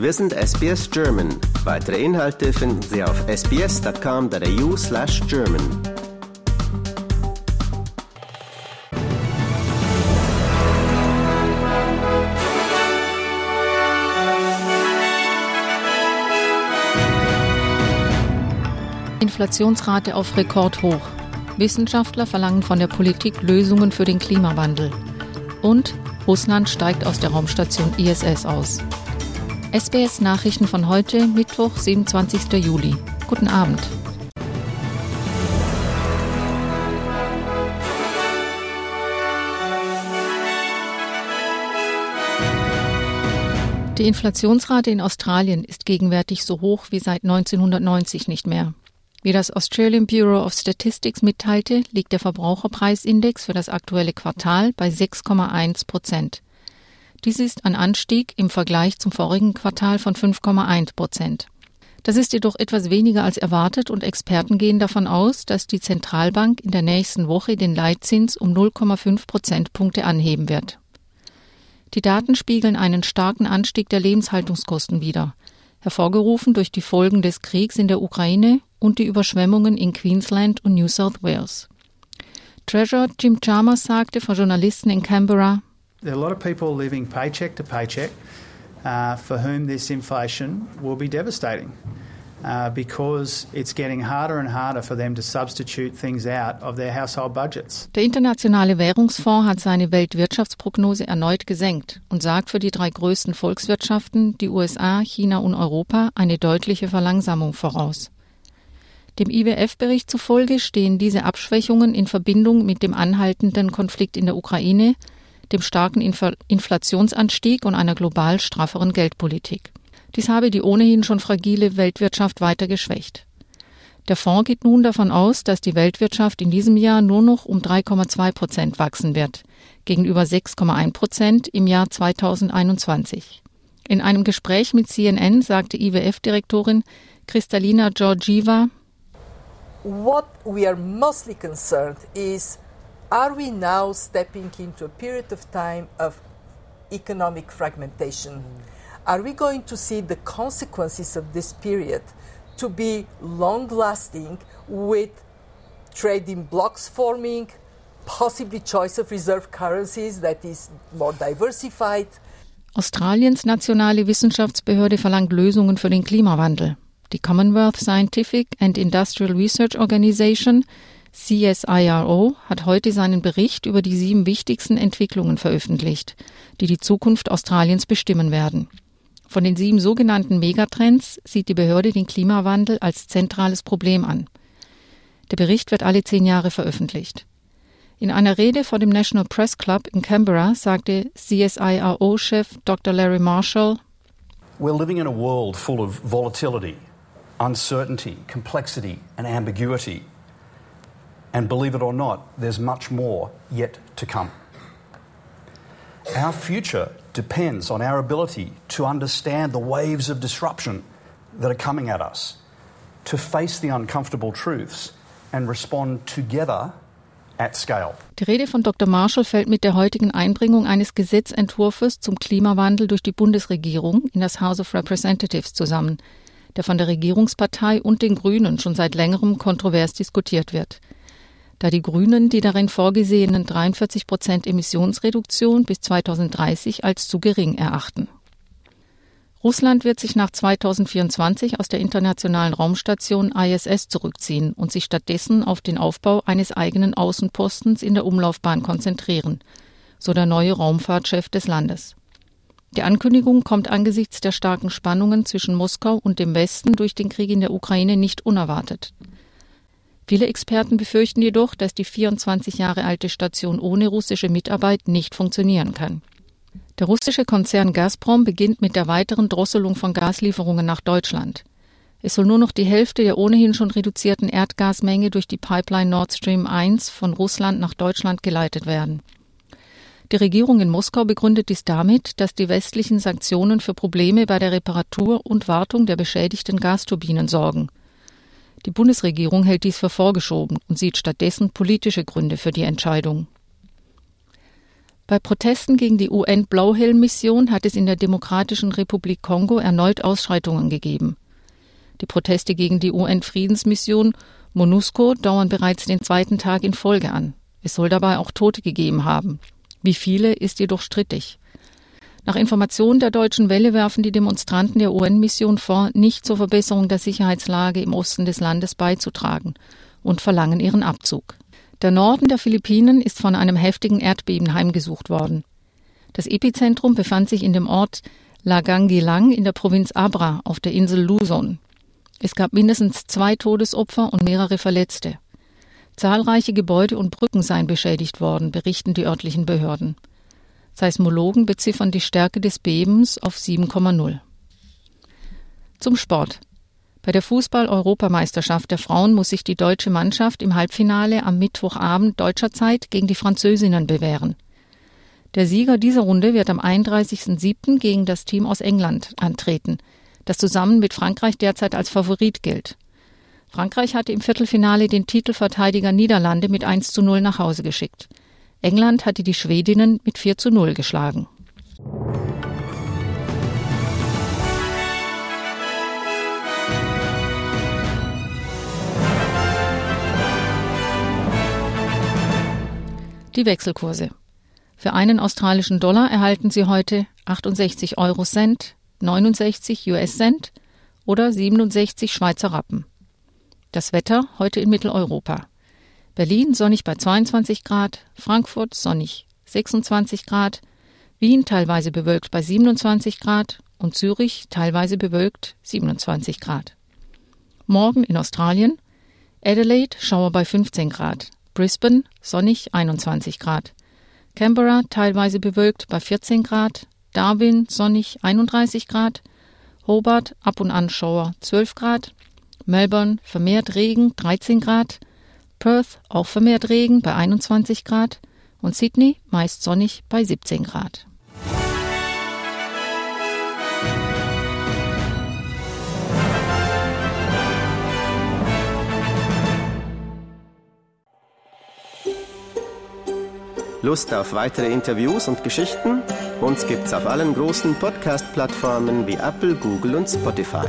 Wir sind SBS German. Weitere Inhalte finden Sie auf sbs.com.au slash German. Inflationsrate auf Rekordhoch. Wissenschaftler verlangen von der Politik Lösungen für den Klimawandel. Und Russland steigt aus der Raumstation ISS aus. SBS Nachrichten von heute, Mittwoch, 27. Juli. Guten Abend. Die Inflationsrate in Australien ist gegenwärtig so hoch wie seit 1990 nicht mehr. Wie das Australian Bureau of Statistics mitteilte, liegt der Verbraucherpreisindex für das aktuelle Quartal bei 6,1 Prozent. Dies ist ein Anstieg im Vergleich zum vorigen Quartal von 5,1 Prozent. Das ist jedoch etwas weniger als erwartet und Experten gehen davon aus, dass die Zentralbank in der nächsten Woche den Leitzins um 0,5 Prozentpunkte anheben wird. Die Daten spiegeln einen starken Anstieg der Lebenshaltungskosten wider, hervorgerufen durch die Folgen des Kriegs in der Ukraine und die Überschwemmungen in Queensland und New South Wales. Treasurer Jim Chalmers sagte vor Journalisten in Canberra, There are a lot of people living paycheck to paycheck uh, for whom this inflation will be devastating. Uh, because it's getting harder and harder for them to substitute things out of their household budgets. Der Internationale Währungsfonds hat seine Weltwirtschaftsprognose erneut gesenkt und sagt für die drei größten Volkswirtschaften, die USA, China und Europa, eine deutliche Verlangsamung voraus. Dem IWF-Bericht zufolge stehen diese Abschwächungen in Verbindung mit dem anhaltenden Konflikt in der Ukraine, dem starken Infl Inflationsanstieg und einer global strafferen Geldpolitik. Dies habe die ohnehin schon fragile Weltwirtschaft weiter geschwächt. Der Fonds geht nun davon aus, dass die Weltwirtschaft in diesem Jahr nur noch um 3,2 Prozent wachsen wird, gegenüber 6,1 Prozent im Jahr 2021. In einem Gespräch mit CNN sagte IWF-Direktorin Kristalina Georgieva, What we are mostly concerned is are we now stepping into a period of time of economic fragmentation? Mm. Are we going to see the consequences of this period to be long lasting with trading blocks forming, possibly choice of reserve currencies that is more diversified? Australiens nationale Wissenschaftsbehörde verlangt Lösungen für den Klimawandel. Die Commonwealth Scientific and Industrial Research Organization CSIRO hat heute seinen Bericht über die sieben wichtigsten Entwicklungen veröffentlicht, die die Zukunft Australiens bestimmen werden. Von den sieben sogenannten Megatrends sieht die Behörde den Klimawandel als zentrales Problem an. Der Bericht wird alle zehn Jahre veröffentlicht. In einer Rede vor dem National Press Club in Canberra sagte CSIRO-Chef Dr. Larry Marshall, We're living in a world full of volatility, uncertainty, complexity, and ambiguity. And believe it or not, there's much more yet to come. Our future depends on our ability to understand the waves of disruption that are coming at us, to face the uncomfortable truths and respond together at scale. Die Rede von Dr. Marshall fällt mit der heutigen Einbringung eines Gesetzentwurfs zum Klimawandel durch die Bundesregierung in das House of Representatives zusammen, der von der Regierungspartei und den Grünen schon seit längerem kontrovers diskutiert wird da die Grünen die darin vorgesehenen 43 Prozent Emissionsreduktion bis 2030 als zu gering erachten. Russland wird sich nach 2024 aus der internationalen Raumstation ISS zurückziehen und sich stattdessen auf den Aufbau eines eigenen Außenpostens in der Umlaufbahn konzentrieren, so der neue Raumfahrtchef des Landes. Die Ankündigung kommt angesichts der starken Spannungen zwischen Moskau und dem Westen durch den Krieg in der Ukraine nicht unerwartet. Viele Experten befürchten jedoch, dass die 24 Jahre alte Station ohne russische Mitarbeit nicht funktionieren kann. Der russische Konzern Gazprom beginnt mit der weiteren Drosselung von Gaslieferungen nach Deutschland. Es soll nur noch die Hälfte der ohnehin schon reduzierten Erdgasmenge durch die Pipeline Nord Stream 1 von Russland nach Deutschland geleitet werden. Die Regierung in Moskau begründet dies damit, dass die westlichen Sanktionen für Probleme bei der Reparatur und Wartung der beschädigten Gasturbinen sorgen. Die Bundesregierung hält dies für vorgeschoben und sieht stattdessen politische Gründe für die Entscheidung. Bei Protesten gegen die UN-Blauhelm-Mission hat es in der Demokratischen Republik Kongo erneut Ausschreitungen gegeben. Die Proteste gegen die UN-Friedensmission MONUSCO dauern bereits den zweiten Tag in Folge an. Es soll dabei auch Tote gegeben haben. Wie viele ist jedoch strittig. Nach Informationen der Deutschen Welle werfen die Demonstranten der UN-Mission vor, nicht zur Verbesserung der Sicherheitslage im Osten des Landes beizutragen und verlangen ihren Abzug. Der Norden der Philippinen ist von einem heftigen Erdbeben heimgesucht worden. Das Epizentrum befand sich in dem Ort Lagangilang in der Provinz Abra auf der Insel Luzon. Es gab mindestens zwei Todesopfer und mehrere Verletzte. Zahlreiche Gebäude und Brücken seien beschädigt worden, berichten die örtlichen Behörden. Seismologen beziffern die Stärke des Bebens auf 7,0. Zum Sport. Bei der Fußball-Europameisterschaft der Frauen muss sich die deutsche Mannschaft im Halbfinale am Mittwochabend deutscher Zeit gegen die Französinnen bewähren. Der Sieger dieser Runde wird am 31.07. gegen das Team aus England antreten, das zusammen mit Frankreich derzeit als Favorit gilt. Frankreich hatte im Viertelfinale den Titelverteidiger Niederlande mit 1 zu 0 nach Hause geschickt. England hatte die Schwedinnen mit 4 zu 0 geschlagen. Die Wechselkurse. Für einen australischen Dollar erhalten Sie heute 68 Euro Cent, 69 US Cent oder 67 Schweizer Rappen. Das Wetter heute in Mitteleuropa. Berlin sonnig bei 22 Grad, Frankfurt sonnig 26 Grad, Wien teilweise bewölkt bei 27 Grad und Zürich teilweise bewölkt 27 Grad. Morgen in Australien Adelaide Schauer bei 15 Grad, Brisbane sonnig 21 Grad. Canberra teilweise bewölkt bei 14 Grad. Darwin sonnig 31 Grad. Hobart ab und an Schauer 12 Grad. Melbourne vermehrt Regen 13 Grad. Perth auch vermehrt Regen bei 21 Grad. Und Sydney meist sonnig bei 17 Grad. Lust auf weitere Interviews und Geschichten? Uns gibt's auf allen großen Podcast-Plattformen wie Apple, Google und Spotify.